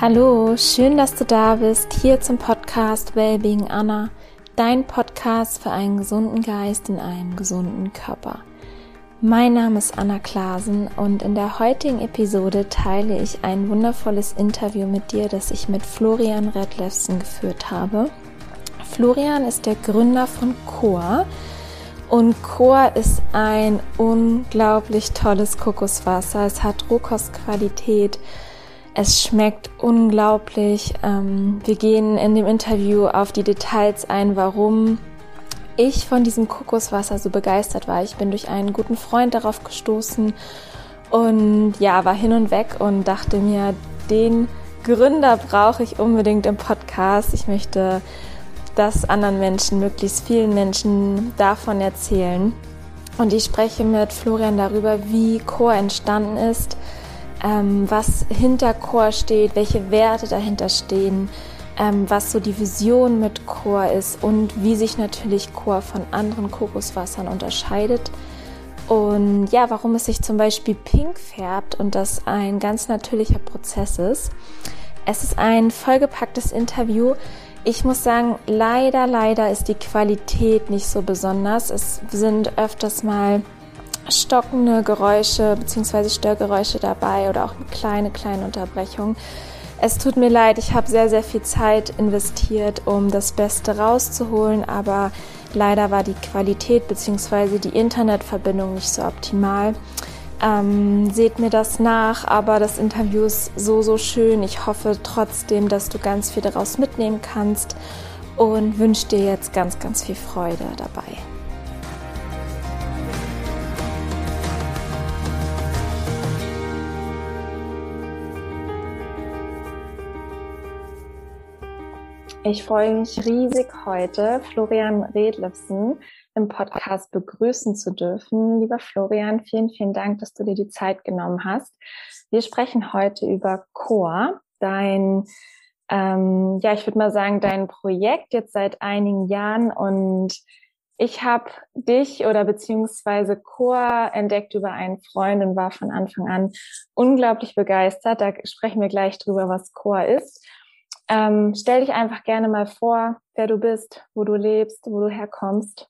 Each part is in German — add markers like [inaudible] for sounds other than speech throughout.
Hallo, schön, dass du da bist, hier zum Podcast Wellbeing Anna, dein Podcast für einen gesunden Geist in einem gesunden Körper. Mein Name ist Anna Klasen und in der heutigen Episode teile ich ein wundervolles Interview mit dir, das ich mit Florian Redlefsen geführt habe. Florian ist der Gründer von Coa und Coa ist ein unglaublich tolles Kokoswasser. Es hat Rohkostqualität. Es schmeckt unglaublich. Ähm, wir gehen in dem Interview auf die Details ein, warum ich von diesem Kokoswasser so begeistert war. Ich bin durch einen guten Freund darauf gestoßen und ja, war hin und weg und dachte mir, den Gründer brauche ich unbedingt im Podcast. Ich möchte dass anderen Menschen, möglichst vielen Menschen davon erzählen. Und ich spreche mit Florian darüber, wie Chor entstanden ist, ähm, was hinter Chor steht, welche Werte dahinter stehen, ähm, was so die Vision mit Chor ist und wie sich natürlich Chor von anderen Kokoswassern unterscheidet. Und ja, warum es sich zum Beispiel pink färbt und das ein ganz natürlicher Prozess ist. Es ist ein vollgepacktes Interview, ich muss sagen, leider, leider ist die Qualität nicht so besonders. Es sind öfters mal stockende Geräusche bzw. Störgeräusche dabei oder auch kleine, kleine Unterbrechungen. Es tut mir leid, ich habe sehr, sehr viel Zeit investiert, um das Beste rauszuholen, aber leider war die Qualität bzw. die Internetverbindung nicht so optimal. Ähm, seht mir das nach, aber das Interview ist so, so schön. Ich hoffe trotzdem, dass du ganz viel daraus mitnehmen kannst und wünsche dir jetzt ganz, ganz viel Freude dabei. Ich freue mich riesig heute, Florian Redlefsen im Podcast begrüßen zu dürfen. Lieber Florian, vielen, vielen Dank, dass du dir die Zeit genommen hast. Wir sprechen heute über Core, dein, ähm, ja, ich würde mal sagen, dein Projekt jetzt seit einigen Jahren und ich habe dich oder beziehungsweise Core entdeckt über einen Freund und war von Anfang an unglaublich begeistert. Da sprechen wir gleich drüber, was Core ist. Ähm, stell dich einfach gerne mal vor, wer du bist, wo du lebst, wo du herkommst.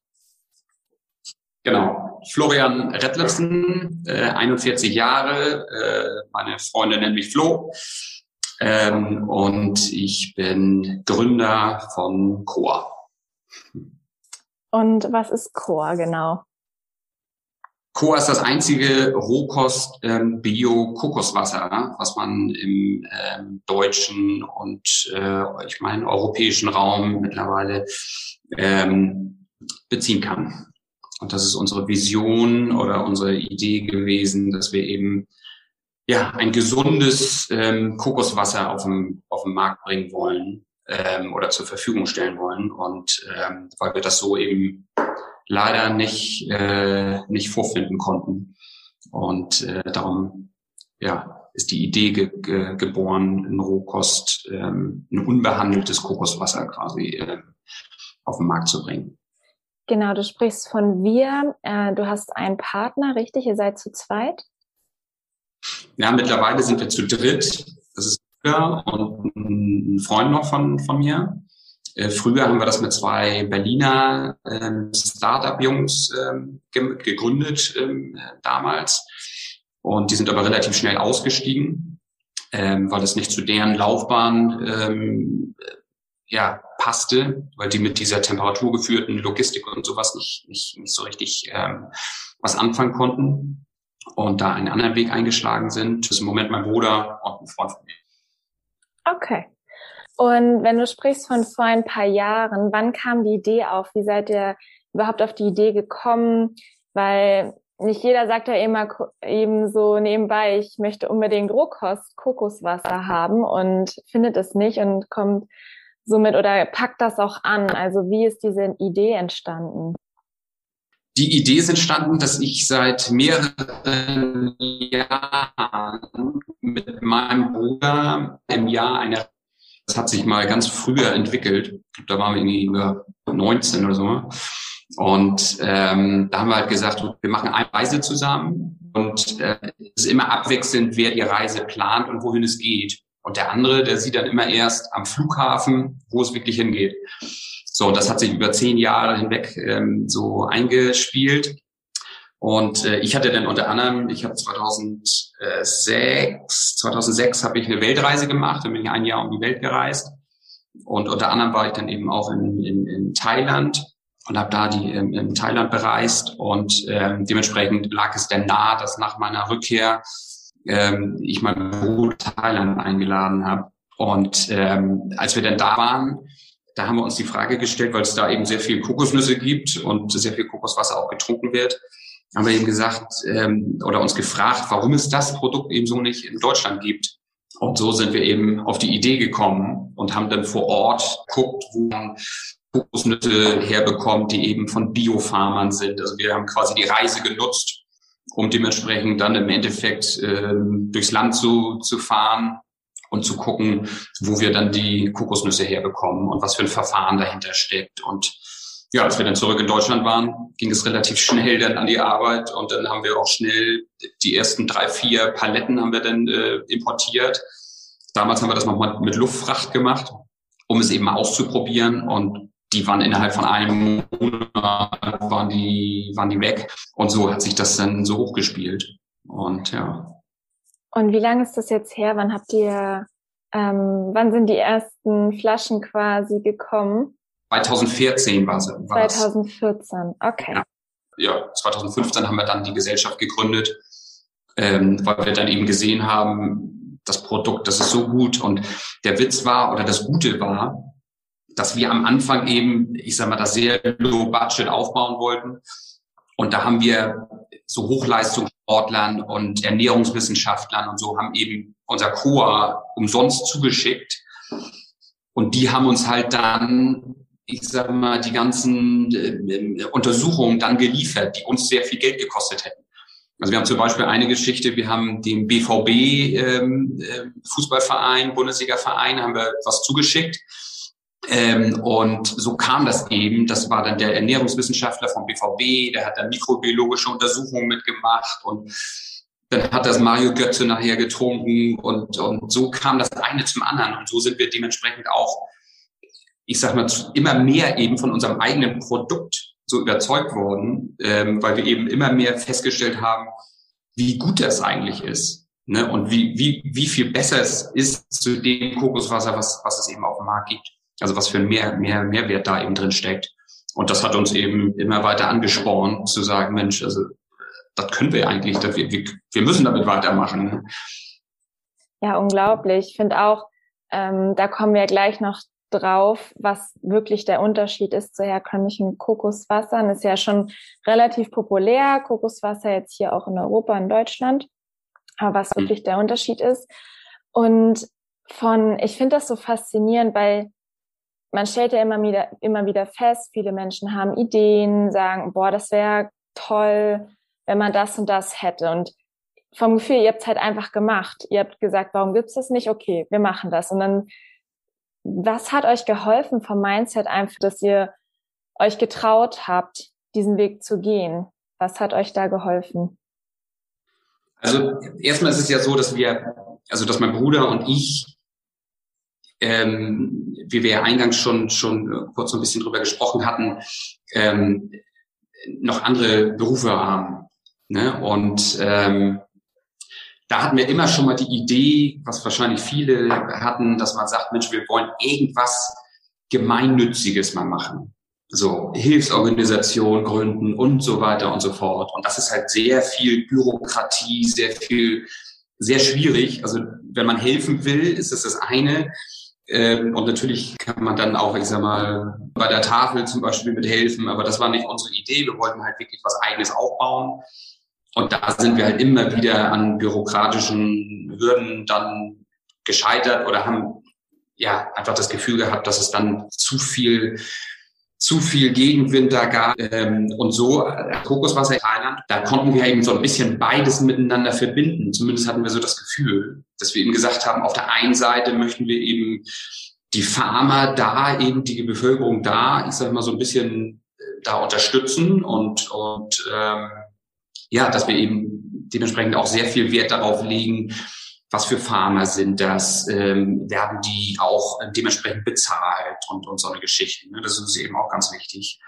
Genau. Florian Redlefsen, äh, 41 Jahre. Äh, meine Freundin nennt mich Flo. Ähm, und ich bin Gründer von Coa. Und was ist Coa genau? Coa ist das einzige Rohkost ähm, Bio-Kokoswasser, was man im ähm, deutschen und äh, ich meine europäischen Raum mittlerweile ähm, beziehen kann. Und das ist unsere Vision oder unsere Idee gewesen, dass wir eben ja ein gesundes Kokoswasser auf dem, auf den Markt bringen wollen oder zur Verfügung stellen wollen. Und weil wir das so eben leider nicht, äh, nicht vorfinden konnten. Und äh, darum ja, ist die Idee ge ge geboren, in Rohkost ähm, ein unbehandeltes Kokoswasser quasi äh, auf den Markt zu bringen. Genau, du sprichst von wir. Äh, du hast einen Partner, richtig? Ihr seid zu zweit? Ja, mittlerweile sind wir zu dritt. Das ist und ein Freund noch von, von mir. Äh, früher haben wir das mit zwei Berliner ähm, Startup-Jungs ähm, ge gegründet ähm, damals. Und die sind aber relativ schnell ausgestiegen, ähm, weil es nicht zu deren Laufbahn ähm, ja, passte, weil die mit dieser temperaturgeführten Logistik und sowas nicht, nicht, nicht so richtig ähm, was anfangen konnten und da einen anderen Weg eingeschlagen sind. Das ist im Moment mein Bruder und ein Freund von mir. Okay. Und wenn du sprichst von vor ein paar Jahren, wann kam die Idee auf? Wie seid ihr überhaupt auf die Idee gekommen? Weil nicht jeder sagt ja immer eben so nebenbei, ich möchte unbedingt Rohkost, Kokoswasser haben und findet es nicht und kommt somit oder packt das auch an? Also wie ist diese Idee entstanden? Die Idee ist entstanden, dass ich seit mehreren Jahren mit meinem Bruder im Jahr eine, das hat sich mal ganz früher entwickelt, da waren wir irgendwie über 19 oder so. Und ähm, da haben wir halt gesagt, wir machen eine Reise zusammen und äh, es ist immer abwechselnd, wer die Reise plant und wohin es geht. Und der andere, der sieht dann immer erst am Flughafen, wo es wirklich hingeht. So, das hat sich über zehn Jahre hinweg ähm, so eingespielt. Und äh, ich hatte dann unter anderem, ich habe 2006, 2006 habe ich eine Weltreise gemacht, dann bin ich ein Jahr um die Welt gereist. Und unter anderem war ich dann eben auch in, in, in Thailand und habe da die in, in Thailand bereist und ähm, dementsprechend lag es dann nahe, dass nach meiner Rückkehr ähm, ich mein Bruder Thailand eingeladen habe. Und ähm, als wir dann da waren, da haben wir uns die Frage gestellt, weil es da eben sehr viel Kokosnüsse gibt und sehr viel Kokoswasser auch getrunken wird, haben wir eben gesagt ähm, oder uns gefragt, warum es das Produkt eben so nicht in Deutschland gibt. Und so sind wir eben auf die Idee gekommen und haben dann vor Ort guckt, wo man Kokosnüsse herbekommt, die eben von Biofarmern sind. Also wir haben quasi die Reise genutzt, um dementsprechend dann im Endeffekt äh, durchs Land zu, zu fahren und zu gucken, wo wir dann die Kokosnüsse herbekommen und was für ein Verfahren dahinter steckt. Und ja, als wir dann zurück in Deutschland waren, ging es relativ schnell dann an die Arbeit und dann haben wir auch schnell die ersten drei, vier Paletten haben wir dann äh, importiert. Damals haben wir das nochmal mit Luftfracht gemacht, um es eben auszuprobieren und die waren innerhalb von einem Monat waren die, waren die weg. Und so hat sich das dann so hochgespielt. Und ja. Und wie lange ist das jetzt her? Wann habt ihr, ähm, wann sind die ersten Flaschen quasi gekommen? 2014 war es. 2014, okay. Ja. ja, 2015 haben wir dann die Gesellschaft gegründet, ähm, weil wir dann eben gesehen haben, das Produkt, das ist so gut. Und der Witz war oder das Gute war, dass wir am Anfang eben, ich sag mal, das sehr low budget aufbauen wollten. Und da haben wir so Hochleistungssportlern und Ernährungswissenschaftlern und so haben eben unser Chor umsonst zugeschickt. Und die haben uns halt dann, ich sag mal, die ganzen äh, Untersuchungen dann geliefert, die uns sehr viel Geld gekostet hätten. Also wir haben zum Beispiel eine Geschichte, wir haben dem BVB ähm, äh, Fußballverein, Bundesliga-Verein, haben wir was zugeschickt. Ähm, und so kam das eben. Das war dann der Ernährungswissenschaftler vom BVB, der hat dann mikrobiologische Untersuchungen mitgemacht und dann hat das Mario Götze nachher getrunken und, und so kam das eine zum anderen und so sind wir dementsprechend auch, ich sag mal, immer mehr eben von unserem eigenen Produkt so überzeugt worden, ähm, weil wir eben immer mehr festgestellt haben, wie gut das eigentlich ist. Ne? Und wie, wie, wie viel besser es ist zu dem Kokoswasser, was, was es eben auf dem Markt gibt. Also was für ein mehr, mehr, Mehrwert da eben drin steckt. Und das hat uns eben immer weiter angespornt, zu sagen, Mensch, also das können wir eigentlich, wir, wir, wir müssen damit weitermachen. Ja, unglaublich. Ich finde auch, ähm, da kommen wir gleich noch drauf, was wirklich der Unterschied ist zu herkömmlichen Kokoswassern. Ist ja schon relativ populär, Kokoswasser jetzt hier auch in Europa, in Deutschland. Aber was mhm. wirklich der Unterschied ist. Und von, ich finde das so faszinierend, weil man stellt ja immer wieder, immer wieder fest, viele Menschen haben Ideen, sagen, boah, das wäre toll, wenn man das und das hätte. Und vom Gefühl, ihr habt es halt einfach gemacht. Ihr habt gesagt, warum gibt's das nicht? Okay, wir machen das. Und dann, was hat euch geholfen vom Mindset einfach, dass ihr euch getraut habt, diesen Weg zu gehen? Was hat euch da geholfen? Also erstmal ist es ja so, dass wir, also dass mein Bruder und ich ähm, wie wir ja eingangs schon, schon äh, kurz so ein bisschen drüber gesprochen hatten, ähm, noch andere Berufe haben. Ne? Und ähm, da hatten wir immer schon mal die Idee, was wahrscheinlich viele hatten, dass man sagt, Mensch, wir wollen irgendwas Gemeinnütziges mal machen. So Hilfsorganisation gründen und so weiter und so fort. Und das ist halt sehr viel Bürokratie, sehr viel, sehr schwierig. Also wenn man helfen will, ist das das eine. Ähm, und natürlich kann man dann auch, ich sag mal, bei der Tafel zum Beispiel mithelfen, aber das war nicht unsere Idee. Wir wollten halt wirklich was Eigenes aufbauen. Und da sind wir halt immer wieder an bürokratischen Hürden dann gescheitert oder haben ja einfach das Gefühl gehabt, dass es dann zu viel zu viel Gegenwind da gab. Ähm, und so, äh, Kokoswasser in Thailand, da konnten wir eben so ein bisschen beides miteinander verbinden. Zumindest hatten wir so das Gefühl, dass wir eben gesagt haben, auf der einen Seite möchten wir eben die Farmer da, eben die Bevölkerung da, ich sage mal so ein bisschen äh, da unterstützen und, und ähm, ja, dass wir eben dementsprechend auch sehr viel Wert darauf legen, was für Farmer sind das, ähm, werden die auch äh, dementsprechend bezahlt und, und so eine Geschichte. Ne? Das ist eben auch ganz wichtig.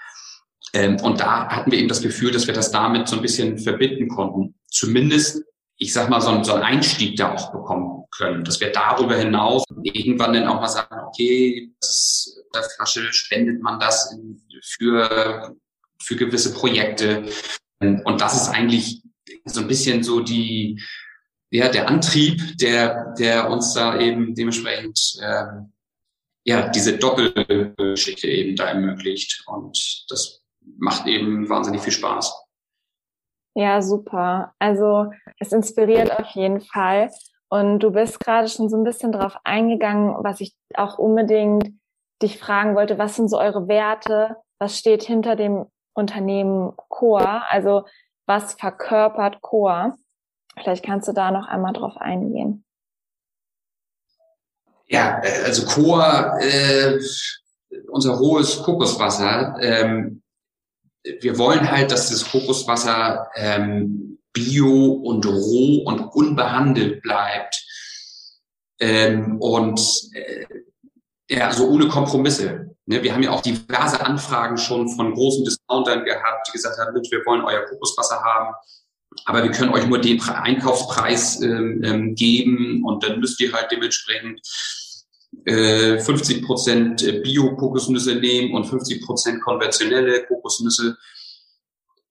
Ähm, und da hatten wir eben das Gefühl, dass wir das damit so ein bisschen verbinden konnten. Zumindest, ich sag mal, so, ein, so einen Einstieg da auch bekommen können, dass wir darüber hinaus irgendwann dann auch mal sagen, okay, das, der Flasche spendet man das in, für, für gewisse Projekte. Und das ist eigentlich so ein bisschen so die, ja, der Antrieb, der, der uns da eben dementsprechend ähm, ja, diese Doppelgeschichte eben da ermöglicht. Und das macht eben wahnsinnig viel Spaß. Ja, super. Also es inspiriert auf jeden Fall. Und du bist gerade schon so ein bisschen drauf eingegangen, was ich auch unbedingt dich fragen wollte. Was sind so eure Werte? Was steht hinter dem Unternehmen Coa? Also was verkörpert Coa? Vielleicht kannst du da noch einmal drauf eingehen. Ja, also Chor, äh, unser rohes Kokoswasser, ähm, wir wollen halt, dass das Kokoswasser ähm, bio und roh und unbehandelt bleibt ähm, und äh, ja, also ohne Kompromisse. Ne, wir haben ja auch diverse Anfragen schon von großen Discountern gehabt, die gesagt haben, wir wollen euer Kokoswasser haben aber wir können euch nur den Einkaufspreis ähm, ähm, geben und dann müsst ihr halt dementsprechend äh, 50 Prozent Bio-Kokosnüsse nehmen und 50 Prozent konventionelle Kokosnüsse.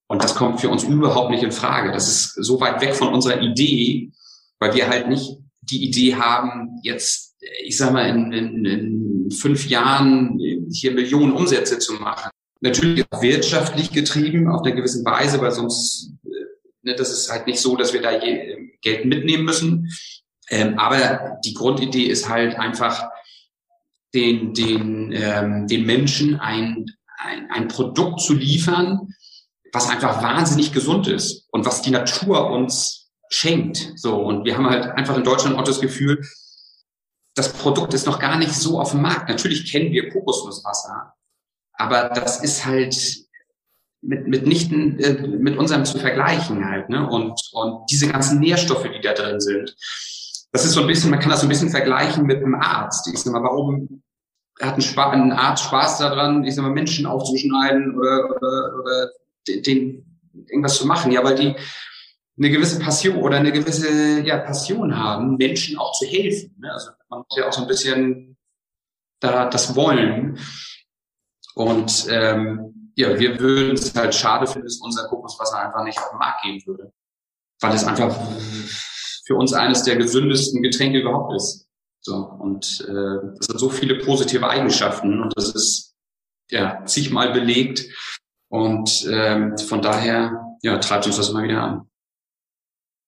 Und das kommt für uns überhaupt nicht in Frage. Das ist so weit weg von unserer Idee, weil wir halt nicht die Idee haben, jetzt, ich sag mal, in, in, in fünf Jahren hier Millionen Umsätze zu machen. Natürlich wirtschaftlich getrieben auf eine gewisse Weise, weil sonst Ne, das ist halt nicht so, dass wir da je, Geld mitnehmen müssen. Ähm, aber die Grundidee ist halt einfach, den, den, ähm, den Menschen ein, ein, ein Produkt zu liefern, was einfach wahnsinnig gesund ist und was die Natur uns schenkt. So, und wir haben halt einfach in Deutschland auch das Gefühl, das Produkt ist noch gar nicht so auf dem Markt. Natürlich kennen wir Kokosnusswasser, aber das ist halt mit, mit nichten, äh, mit unserem zu vergleichen halt, ne? Und, und diese ganzen Nährstoffe, die da drin sind. Das ist so ein bisschen, man kann das so ein bisschen vergleichen mit einem Arzt. Ich sag mal, warum hat ein, Spa ein Arzt Spaß daran, ich sag mal, Menschen aufzuschneiden oder, oder, oder den, irgendwas zu machen? Ja, weil die eine gewisse Passion oder eine gewisse ja, Passion haben, Menschen auch zu helfen. Ne? Also man muss ja auch so ein bisschen da das wollen. Und ähm, ja, wir würden es halt schade finden, dass unser Kokoswasser einfach nicht auf den Markt gehen würde. Weil es einfach für uns eines der gesündesten Getränke überhaupt ist. So, und äh, das hat so viele positive Eigenschaften und das ist ja zigmal belegt. Und ähm, von daher ja, treibt uns das immer wieder an.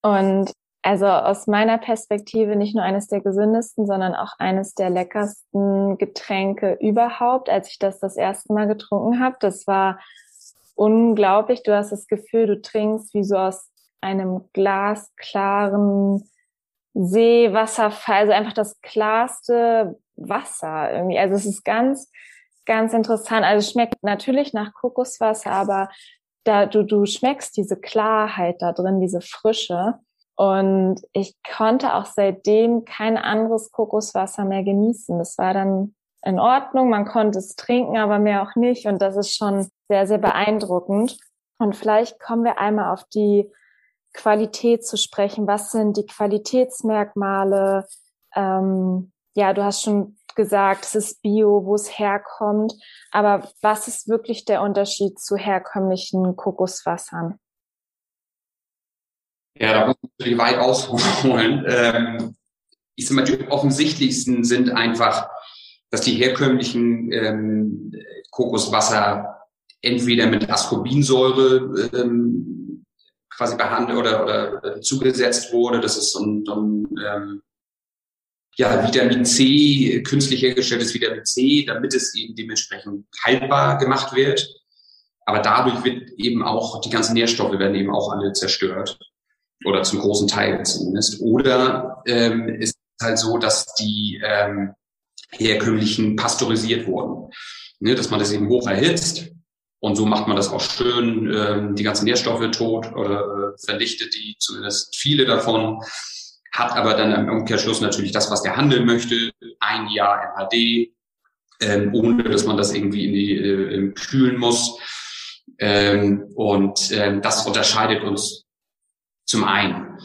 Und also aus meiner Perspektive nicht nur eines der gesündesten, sondern auch eines der leckersten Getränke überhaupt, als ich das das erste Mal getrunken habe. Das war unglaublich. Du hast das Gefühl, du trinkst wie so aus einem glasklaren Seewasserfall, also einfach das klarste Wasser irgendwie. Also es ist ganz, ganz interessant. Also es schmeckt natürlich nach Kokoswasser, aber da du, du schmeckst diese Klarheit da drin, diese Frische. Und ich konnte auch seitdem kein anderes Kokoswasser mehr genießen. Das war dann in Ordnung, man konnte es trinken, aber mehr auch nicht. Und das ist schon sehr, sehr beeindruckend. Und vielleicht kommen wir einmal auf die Qualität zu sprechen. Was sind die Qualitätsmerkmale? Ähm, ja, du hast schon gesagt, es ist Bio, wo es herkommt. Aber was ist wirklich der Unterschied zu herkömmlichen Kokoswassern? Ja, da muss man natürlich weit ausholen. Ähm, ich sag mal, die offensichtlichsten sind einfach, dass die herkömmlichen ähm, Kokoswasser entweder mit Ascorbinsäure ähm, quasi behandelt oder, oder zugesetzt wurde. Das ist so ein, so ein ähm, ja, Vitamin C, künstlich hergestelltes Vitamin C, damit es eben dementsprechend haltbar gemacht wird. Aber dadurch wird eben auch, die ganzen Nährstoffe werden eben auch alle zerstört oder zum großen Teil zumindest. Oder ähm, ist halt so, dass die ähm, herkömmlichen pasteurisiert wurden. Ne, dass man das eben hoch erhitzt und so macht man das auch schön, ähm, die ganzen Nährstoffe tot oder äh, vernichtet die, zumindest viele davon. Hat aber dann im Umkehrschluss natürlich das, was der Handel möchte, ein Jahr MHD, ähm, ohne dass man das irgendwie in die äh, kühlen muss. Ähm, und ähm, das unterscheidet uns zum einen.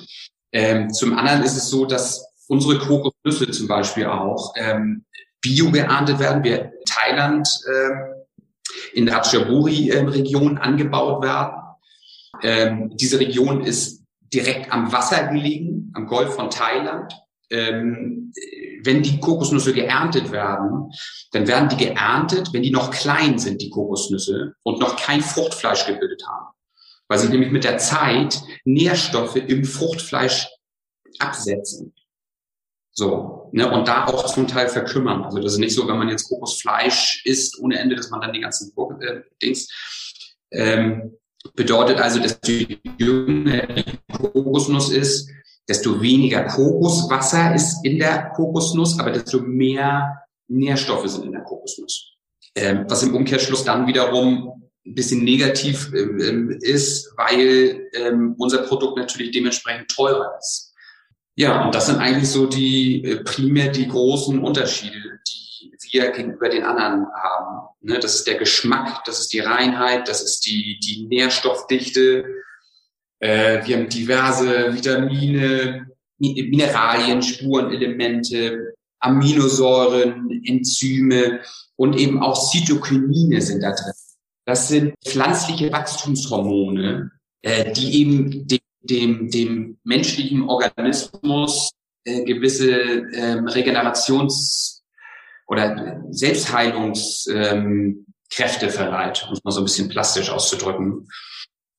Ähm, zum anderen ist es so, dass unsere Kokosnüsse zum Beispiel auch ähm, bio geerntet werden. Wir in Thailand ähm, in der Ratchaburi-Region angebaut werden. Ähm, diese Region ist direkt am Wasser gelegen, am Golf von Thailand. Ähm, wenn die Kokosnüsse geerntet werden, dann werden die geerntet, wenn die noch klein sind, die Kokosnüsse, und noch kein Fruchtfleisch gebildet haben. Weil sie nämlich mit der Zeit Nährstoffe im Fruchtfleisch absetzen. So, ne, und da auch zum Teil verkümmern. Also das ist nicht so, wenn man jetzt Kokosfleisch isst ohne Ende, dass man dann die ganzen äh, Dings. Ähm, bedeutet also, desto jünger die Kokosnuss ist, desto weniger Kokoswasser ist in der Kokosnuss, aber desto mehr Nährstoffe sind in der Kokosnuss. Ähm, was im Umkehrschluss dann wiederum ein bisschen negativ ähm, ist, weil ähm, unser Produkt natürlich dementsprechend teurer ist. Ja, und das sind eigentlich so die äh, primär die großen Unterschiede, wir gegenüber den anderen haben. Ne, das ist der Geschmack, das ist die Reinheit, das ist die, die Nährstoffdichte. Äh, wir haben diverse Vitamine, Mineralien, Spurenelemente, Aminosäuren, Enzyme und eben auch Cytokinine sind da drin. Das sind pflanzliche Wachstumshormone, äh, die eben den dem, dem menschlichen Organismus äh, gewisse ähm, Regenerations- oder Selbstheilungskräfte ähm, verleiht, um es mal so ein bisschen plastisch auszudrücken.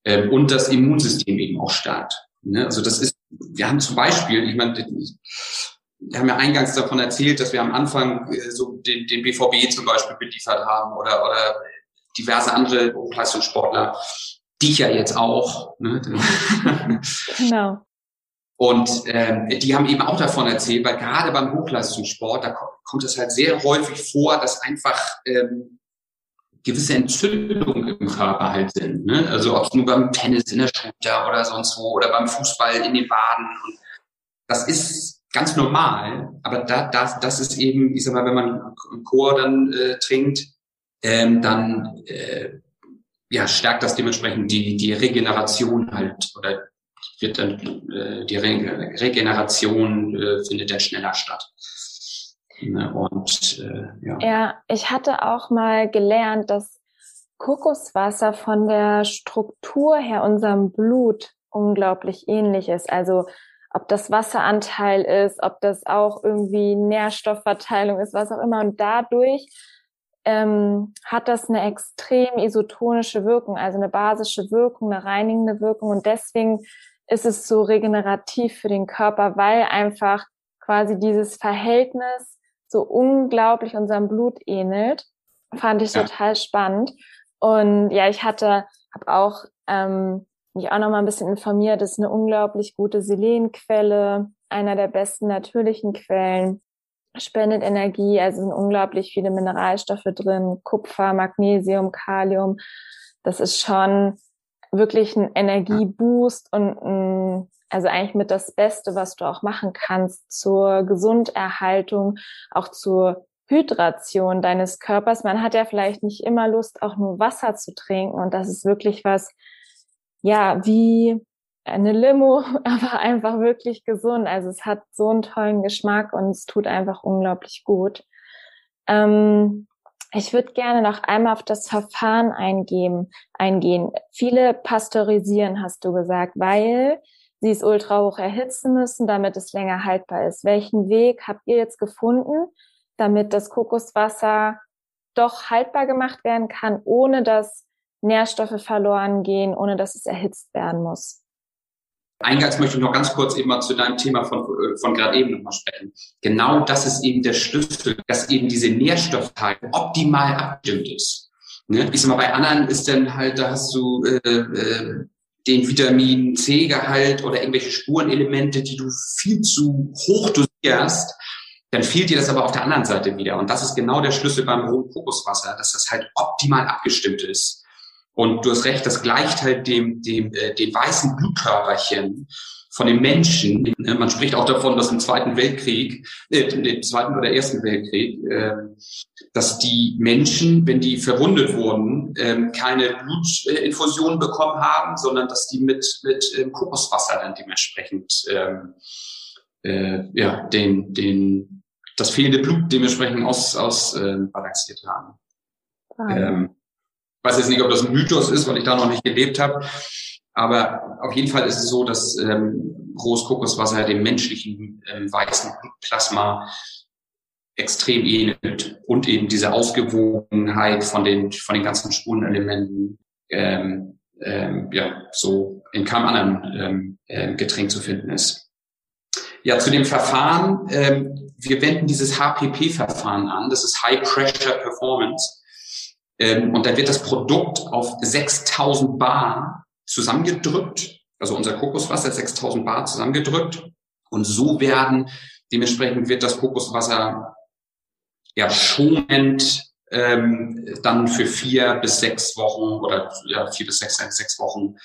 Ähm, und das Immunsystem eben auch stärkt. Ne? Also das ist, wir haben zum Beispiel, ich meine, wir haben ja eingangs davon erzählt, dass wir am Anfang äh, so den, den BVB zum Beispiel beliefert haben oder, oder diverse andere Hochleistungssportler dich ja jetzt auch. Ne? genau. Und ähm, die haben eben auch davon erzählt, weil gerade beim Hochleistungssport, da kommt, es halt sehr häufig vor, dass einfach ähm, gewisse Entzündungen im Körper halt sind. Ne? Also ob es nur beim Tennis in der Schulter oder sonst wo oder beim Fußball in den Baden. Und das ist ganz normal, aber da, das, das ist eben, ich sag mal, wenn man Chor dann äh, trinkt, ähm, dann äh, ja, stärkt das dementsprechend die, die Regeneration halt oder wird dann äh, die Re Regeneration äh, findet dann schneller statt. Ne, und äh, ja. ja, ich hatte auch mal gelernt, dass Kokoswasser von der Struktur her unserem Blut unglaublich ähnlich ist. Also ob das Wasseranteil ist, ob das auch irgendwie Nährstoffverteilung ist, was auch immer. Und dadurch ähm, hat das eine extrem isotonische Wirkung, also eine basische Wirkung, eine reinigende Wirkung. Und deswegen ist es so regenerativ für den Körper, weil einfach quasi dieses Verhältnis so unglaublich unserem Blut ähnelt. Fand ich ja. total spannend. Und ja, ich hatte, habe auch ähm, mich auch noch mal ein bisschen informiert. Das ist eine unglaublich gute Selenquelle, einer der besten natürlichen Quellen spendet Energie, also sind unglaublich viele Mineralstoffe drin, Kupfer, Magnesium, Kalium. Das ist schon wirklich ein Energieboost und ein, also eigentlich mit das Beste, was du auch machen kannst zur Gesunderhaltung, auch zur Hydration deines Körpers. Man hat ja vielleicht nicht immer Lust, auch nur Wasser zu trinken und das ist wirklich was, ja, wie eine Limo, [laughs] aber einfach wirklich gesund. Also es hat so einen tollen Geschmack und es tut einfach unglaublich gut. Ähm, ich würde gerne noch einmal auf das Verfahren eingehen, eingehen. Viele pasteurisieren, hast du gesagt, weil sie es ultra hoch erhitzen müssen, damit es länger haltbar ist. Welchen Weg habt ihr jetzt gefunden, damit das Kokoswasser doch haltbar gemacht werden kann, ohne dass Nährstoffe verloren gehen, ohne dass es erhitzt werden muss? Eingangs möchte ich noch ganz kurz eben mal zu deinem Thema von, von gerade eben nochmal sprechen. Genau das ist eben der Schlüssel, dass eben diese Nährstoffteil optimal abgestimmt ist. Ne? Ich sag mal, bei anderen ist dann halt, da hast du äh, äh, den Vitamin C-Gehalt oder irgendwelche Spurenelemente, die du viel zu hoch dosierst, dann fehlt dir das aber auf der anderen Seite wieder. Und das ist genau der Schlüssel beim rohen Kokoswasser, dass das halt optimal abgestimmt ist. Und du hast recht, das gleicht halt dem, dem, äh, den weißen Blutkörperchen von den Menschen. Ne, man spricht auch davon, dass im Zweiten Weltkrieg, äh, im Zweiten oder Ersten Weltkrieg, äh, dass die Menschen, wenn die verwundet wurden, äh, keine Blutinfusion bekommen haben, sondern dass die mit, mit äh, Kokoswasser dann dementsprechend ähm, äh, ja, den, den, das fehlende Blut dementsprechend aus, aus äh, balanciert haben. Ähm, weiß jetzt nicht, ob das ein Mythos ist, weil ich da noch nicht gelebt habe. Aber auf jeden Fall ist es so, dass ähm, rohes Kokoswasser dem menschlichen ähm, weißen Blutplasma extrem ähnelt und eben diese Ausgewogenheit von den von den ganzen Spurenelementen ähm, ähm, ja so in keinem anderen ähm, äh, Getränk zu finden ist. Ja, zu dem Verfahren. Ähm, wir wenden dieses HPP-Verfahren an. Das ist High Pressure Performance. Ähm, und dann wird das Produkt auf 6000 Bar zusammengedrückt, also unser Kokoswasser 6000 Bar zusammengedrückt. Und so werden, dementsprechend wird das Kokoswasser ja schonend ähm, dann für vier bis sechs Wochen oder ja, vier bis sechs, sechs Wochen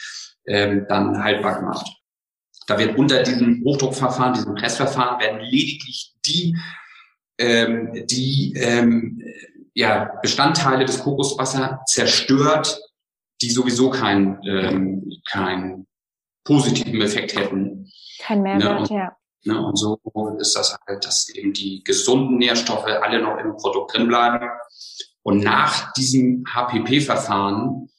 ähm, dann haltbar gemacht. Da wird unter diesem Hochdruckverfahren, diesem Pressverfahren, werden lediglich die, ähm, die ähm, ja, Bestandteile des Kokoswasser zerstört, die sowieso keinen ähm, keinen positiven Effekt hätten. Kein Mehrwert, ne? und, ja. Ne, und so ist das halt, dass eben die gesunden Nährstoffe alle noch im Produkt drin bleiben. Und nach diesem HPP-Verfahren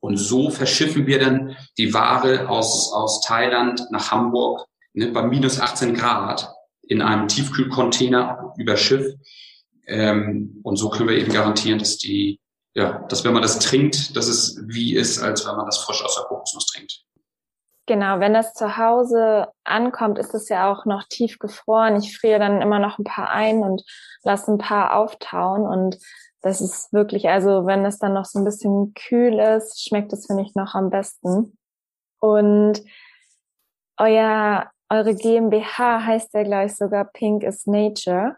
und so verschiffen wir dann die Ware aus, aus Thailand nach Hamburg ne, bei minus 18 Grad in einem Tiefkühlcontainer über Schiff. Ähm, und so können wir eben garantieren, dass die ja, dass wenn man das trinkt, dass es wie ist, als wenn man das frisch aus der Kokosnuss trinkt. Genau, wenn das zu Hause ankommt, ist es ja auch noch tief gefroren. Ich friere dann immer noch ein paar ein und lasse ein paar auftauen und das ist wirklich, also wenn es dann noch so ein bisschen kühl ist, schmeckt es, finde ich, noch am besten. Und euer, eure GmbH heißt ja gleich sogar Pink is Nature.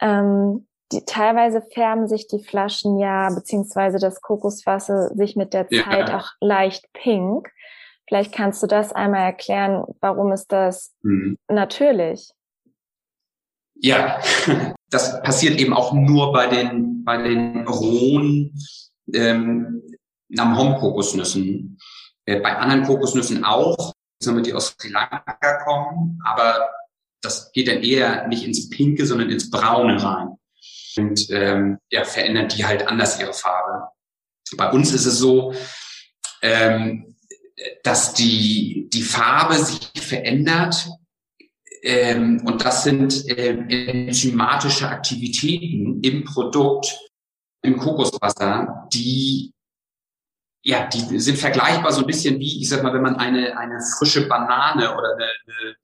Ähm, die, teilweise färben sich die Flaschen ja, beziehungsweise das Kokoswasser sich mit der Zeit ja. auch leicht pink. Vielleicht kannst du das einmal erklären, warum ist das mhm. natürlich? Ja, [laughs] das passiert eben auch nur bei den, bei den rohen ähm, Namhom-Kokosnüssen. Äh, bei anderen Kokosnüssen auch, die aus Sri Lanka kommen, aber das geht dann eher nicht ins Pinke, sondern ins Braune rein und ähm, ja, verändern die halt anders ihre Farbe. Bei uns ist es so, ähm, dass die, die Farbe sich verändert ähm, und das sind ähm, enzymatische Aktivitäten im Produkt, im Kokoswasser, die ja, die sind vergleichbar so ein bisschen wie, ich sag mal, wenn man eine, eine frische Banane oder eine,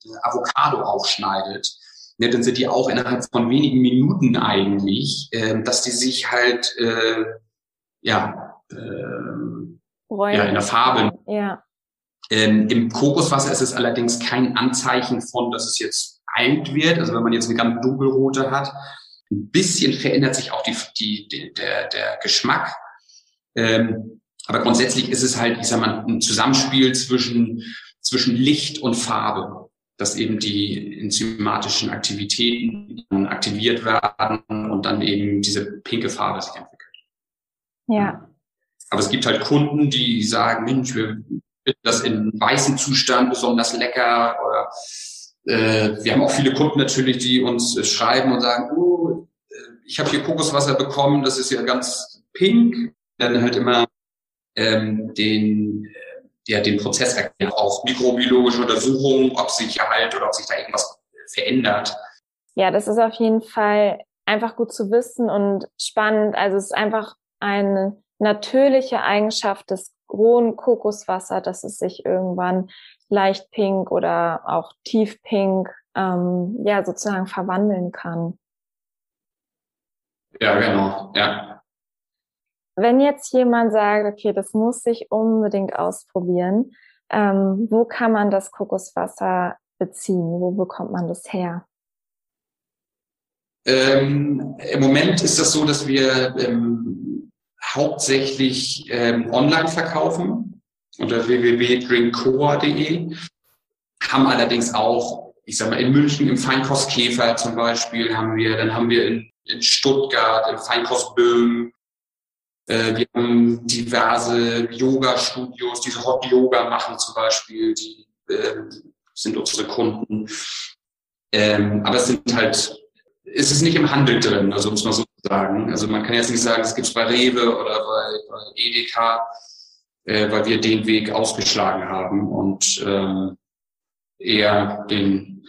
eine Avocado aufschneidet ne, dann sind die auch innerhalb von wenigen Minuten eigentlich, äh, dass die sich halt äh, ja, äh, ja in der Farbe. Ja. Ähm, Im Kokoswasser ist es allerdings kein Anzeichen von, dass es jetzt alt wird. Also wenn man jetzt eine ganz dunkelrote hat, ein bisschen verändert sich auch die, die, die der, der Geschmack. Ähm, aber grundsätzlich ist es halt, ich sag mal, ein Zusammenspiel zwischen, zwischen Licht und Farbe dass eben die enzymatischen Aktivitäten aktiviert werden und dann eben diese pinke Farbe sich entwickelt. Ja. Aber es gibt halt Kunden, die sagen, Mensch, wir finden das in weißem Zustand besonders lecker oder äh, wir haben auch viele Kunden natürlich, die uns äh, schreiben und sagen, oh, äh, ich habe hier Kokoswasser bekommen, das ist ja ganz pink. Dann halt immer ähm, den ja, den Prozess erklärt, auch mikrobiologische Untersuchungen, ob sich halt oder ob sich da irgendwas verändert. Ja, das ist auf jeden Fall einfach gut zu wissen und spannend. Also es ist einfach eine natürliche Eigenschaft des rohen Kokoswasser, dass es sich irgendwann leicht pink oder auch tiefpink ähm, ja sozusagen verwandeln kann. Ja, genau. Ja, wenn jetzt jemand sagt, okay, das muss ich unbedingt ausprobieren, ähm, wo kann man das Kokoswasser beziehen? Wo bekommt man das her? Ähm, Im Moment ist das so, dass wir ähm, hauptsächlich ähm, online verkaufen unter www.drinkcoa.de. haben allerdings auch, ich sag mal, in München im Feinkostkäfer zum Beispiel haben wir, dann haben wir in, in Stuttgart im Feinkost Böhm, äh, wir haben diverse Yoga-Studios, die Hot Yoga machen zum Beispiel, die äh, sind unsere Kunden. Ähm, aber es sind halt, es ist nicht im Handel drin, also muss man so sagen. Also man kann jetzt nicht sagen, es gibt bei Rewe oder bei, bei Edeka, äh, weil wir den Weg ausgeschlagen haben und ähm, eher den,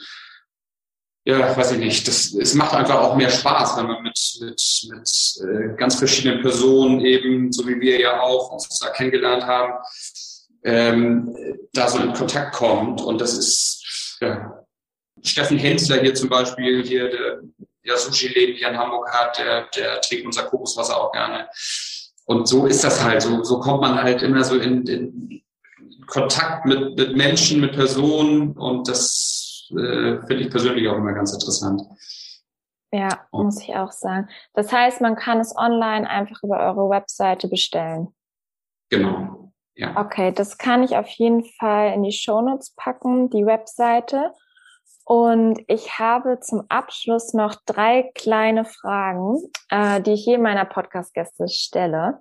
ja, weiß ich nicht, das, es macht einfach auch mehr Spaß, wenn man mit, mit, mit äh, ganz verschiedenen Personen eben, so wie wir ja auch uns da kennengelernt haben, ähm, da so in Kontakt kommt. Und das ist ja, Steffen Hensler hier zum Beispiel, hier der ja, Sushi-Läden hier in Hamburg hat, der, der trinkt unser Kokoswasser auch gerne. Und so ist das halt. So, so kommt man halt immer so in, in Kontakt mit, mit Menschen, mit Personen und das äh, finde ich persönlich auch immer ganz interessant. Ja, muss ich auch sagen. Das heißt, man kann es online einfach über eure Webseite bestellen. Genau. Ja. Okay, das kann ich auf jeden Fall in die Shownotes packen, die Webseite. Und ich habe zum Abschluss noch drei kleine Fragen, äh, die ich jedem meiner Podcast-Gäste stelle.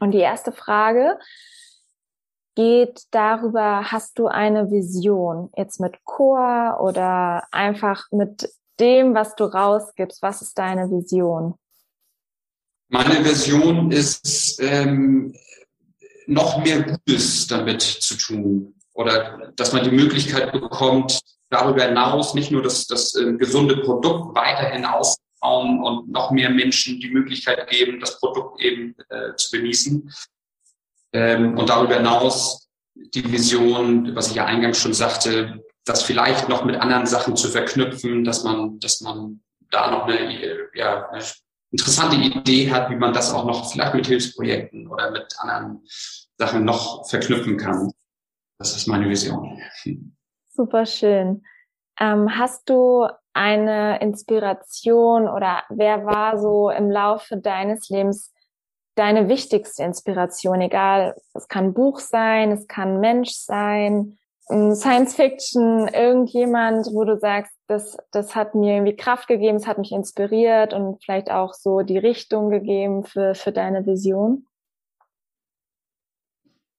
Und die erste Frage geht darüber, hast du eine Vision jetzt mit Chor oder einfach mit dem, was du rausgibst? Was ist deine Vision? Meine Vision ist, ähm, noch mehr Gutes damit zu tun oder dass man die Möglichkeit bekommt, darüber hinaus nicht nur das, das äh, gesunde Produkt weiterhin ausbauen und noch mehr Menschen die Möglichkeit geben, das Produkt eben äh, zu genießen. Ähm, und darüber hinaus die Vision, was ich ja eingangs schon sagte, das vielleicht noch mit anderen Sachen zu verknüpfen, dass man, dass man da noch eine, ja, eine interessante Idee hat, wie man das auch noch vielleicht mit Hilfsprojekten oder mit anderen Sachen noch verknüpfen kann. Das ist meine Vision. Super schön. Ähm, hast du eine Inspiration oder wer war so im Laufe deines Lebens deine wichtigste Inspiration? Egal, es kann Buch sein, es kann Mensch sein, Science Fiction, irgendjemand, wo du sagst, das, das hat mir irgendwie Kraft gegeben, es hat mich inspiriert und vielleicht auch so die Richtung gegeben für, für deine Vision?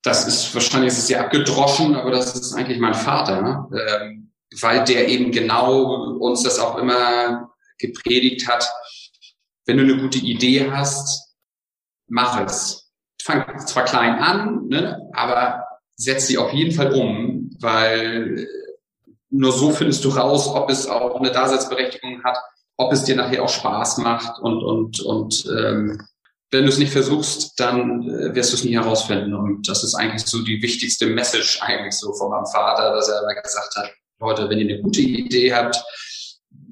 das ist wahrscheinlich ist es sehr abgedroschen, aber das ist eigentlich mein Vater, ne? ähm, weil der eben genau uns das auch immer gepredigt hat. Wenn du eine gute Idee hast, mach es. Fang zwar klein an, ne? aber setz sie auf jeden Fall um, weil nur so findest du raus, ob es auch eine Daseinsberechtigung hat, ob es dir nachher auch Spaß macht und und und ähm, wenn du es nicht versuchst, dann äh, wirst du es nie herausfinden. Und das ist eigentlich so die wichtigste Message eigentlich so von meinem Vater, dass er immer gesagt hat, Leute, wenn ihr eine gute Idee habt,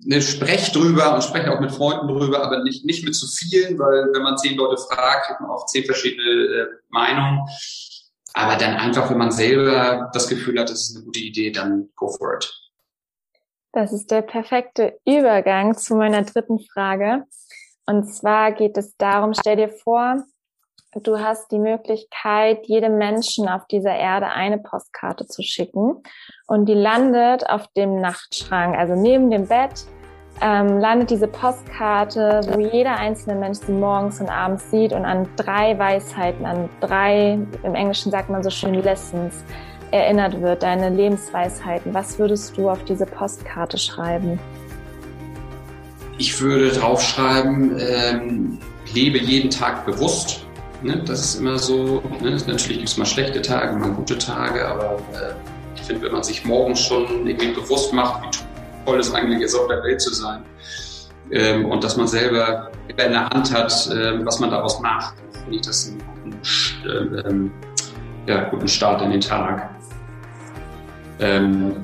ne, sprecht drüber und sprecht auch mit Freunden drüber, aber nicht, nicht mit zu vielen, weil wenn man zehn Leute fragt, kriegt man auch zehn verschiedene äh, Meinungen. Aber dann einfach, wenn man selber das Gefühl hat, das ist eine gute Idee, dann go for it. Das ist der perfekte Übergang zu meiner dritten Frage. Und zwar geht es darum, stell dir vor, du hast die Möglichkeit, jedem Menschen auf dieser Erde eine Postkarte zu schicken und die landet auf dem Nachtschrank, also neben dem Bett, ähm, landet diese Postkarte, wo jeder einzelne Mensch sie morgens und abends sieht und an drei Weisheiten, an drei, im Englischen sagt man so schön Lessons, erinnert wird, deine Lebensweisheiten. Was würdest du auf diese Postkarte schreiben? Ich würde draufschreiben, ähm, lebe jeden Tag bewusst. Ne? Das ist immer so. Ne? Natürlich gibt es mal schlechte Tage, mal gute Tage, aber äh, finde, wenn man sich morgens schon irgendwie bewusst macht, wie toll es eigentlich ist, auf der Welt zu sein ähm, und dass man selber in der Hand hat, äh, was man daraus macht, finde ich das einen guten, äh, ähm, ja, guten Start in den Tag. Ähm,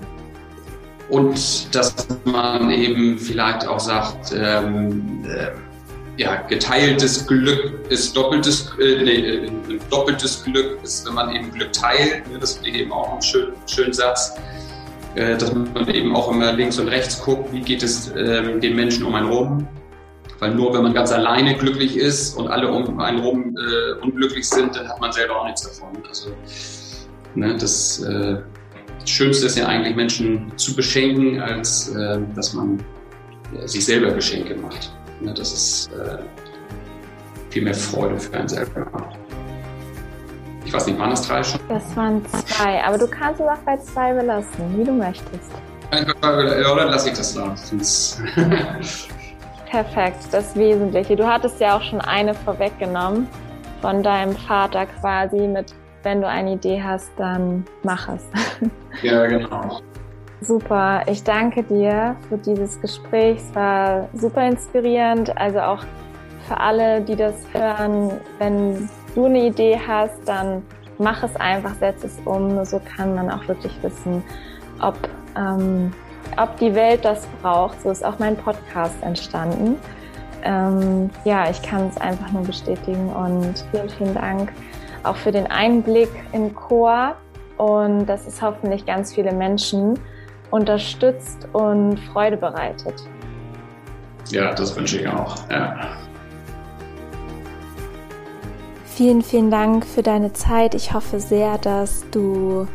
und dass man eben vielleicht auch sagt, ähm, äh, ja, geteiltes Glück ist doppeltes, äh, nee, äh, doppeltes Glück ist, wenn man eben Glück teilt. Ne, das ich eben auch einen schönen, schönen Satz, äh, dass man eben auch immer links und rechts guckt, wie geht es äh, den Menschen um einen rum. Weil nur wenn man ganz alleine glücklich ist und alle um einen rum äh, unglücklich sind, dann hat man selber auch nichts davon. Also, ne, das äh, das Schönste ist ja eigentlich Menschen zu beschenken, als äh, dass man ja, sich selber Geschenke macht. Ja, das ist äh, viel mehr Freude für einen selber. Ich weiß nicht, waren das drei schon? Das waren zwei, aber du kannst es auch bei zwei belassen, wie du möchtest. Oder lasse ich das da? [laughs] [laughs] Perfekt, das Wesentliche. Du hattest ja auch schon eine vorweggenommen von deinem Vater quasi mit, wenn du eine Idee hast, dann mach es. [laughs] Ja, genau. Super, ich danke dir für dieses Gespräch. Es war super inspirierend. Also auch für alle, die das hören, wenn du eine Idee hast, dann mach es einfach, setz es um. So kann man auch wirklich wissen, ob, ähm, ob die Welt das braucht. So ist auch mein Podcast entstanden. Ähm, ja, ich kann es einfach nur bestätigen und vielen, vielen Dank auch für den Einblick in Chor und dass es hoffentlich ganz viele Menschen unterstützt und Freude bereitet. Ja, das wünsche ich auch. Ja. Vielen, vielen Dank für deine Zeit. Ich hoffe sehr, dass du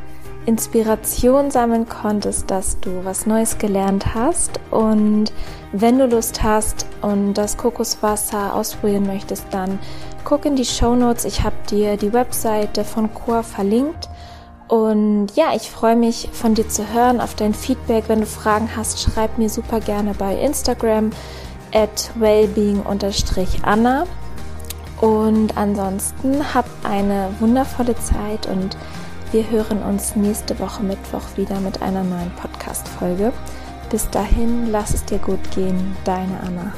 Inspiration sammeln konntest, dass du was Neues gelernt hast. Und wenn du Lust hast und das Kokoswasser ausprobieren möchtest, dann guck in die Show Notes. Ich habe dir die Webseite von Chor verlinkt. Und ja, ich freue mich von dir zu hören, auf dein Feedback. Wenn du Fragen hast, schreib mir super gerne bei Instagram at wellbeing-anna. Und ansonsten hab eine wundervolle Zeit und wir hören uns nächste Woche Mittwoch wieder mit einer neuen Podcast-Folge. Bis dahin, lass es dir gut gehen, deine Anna.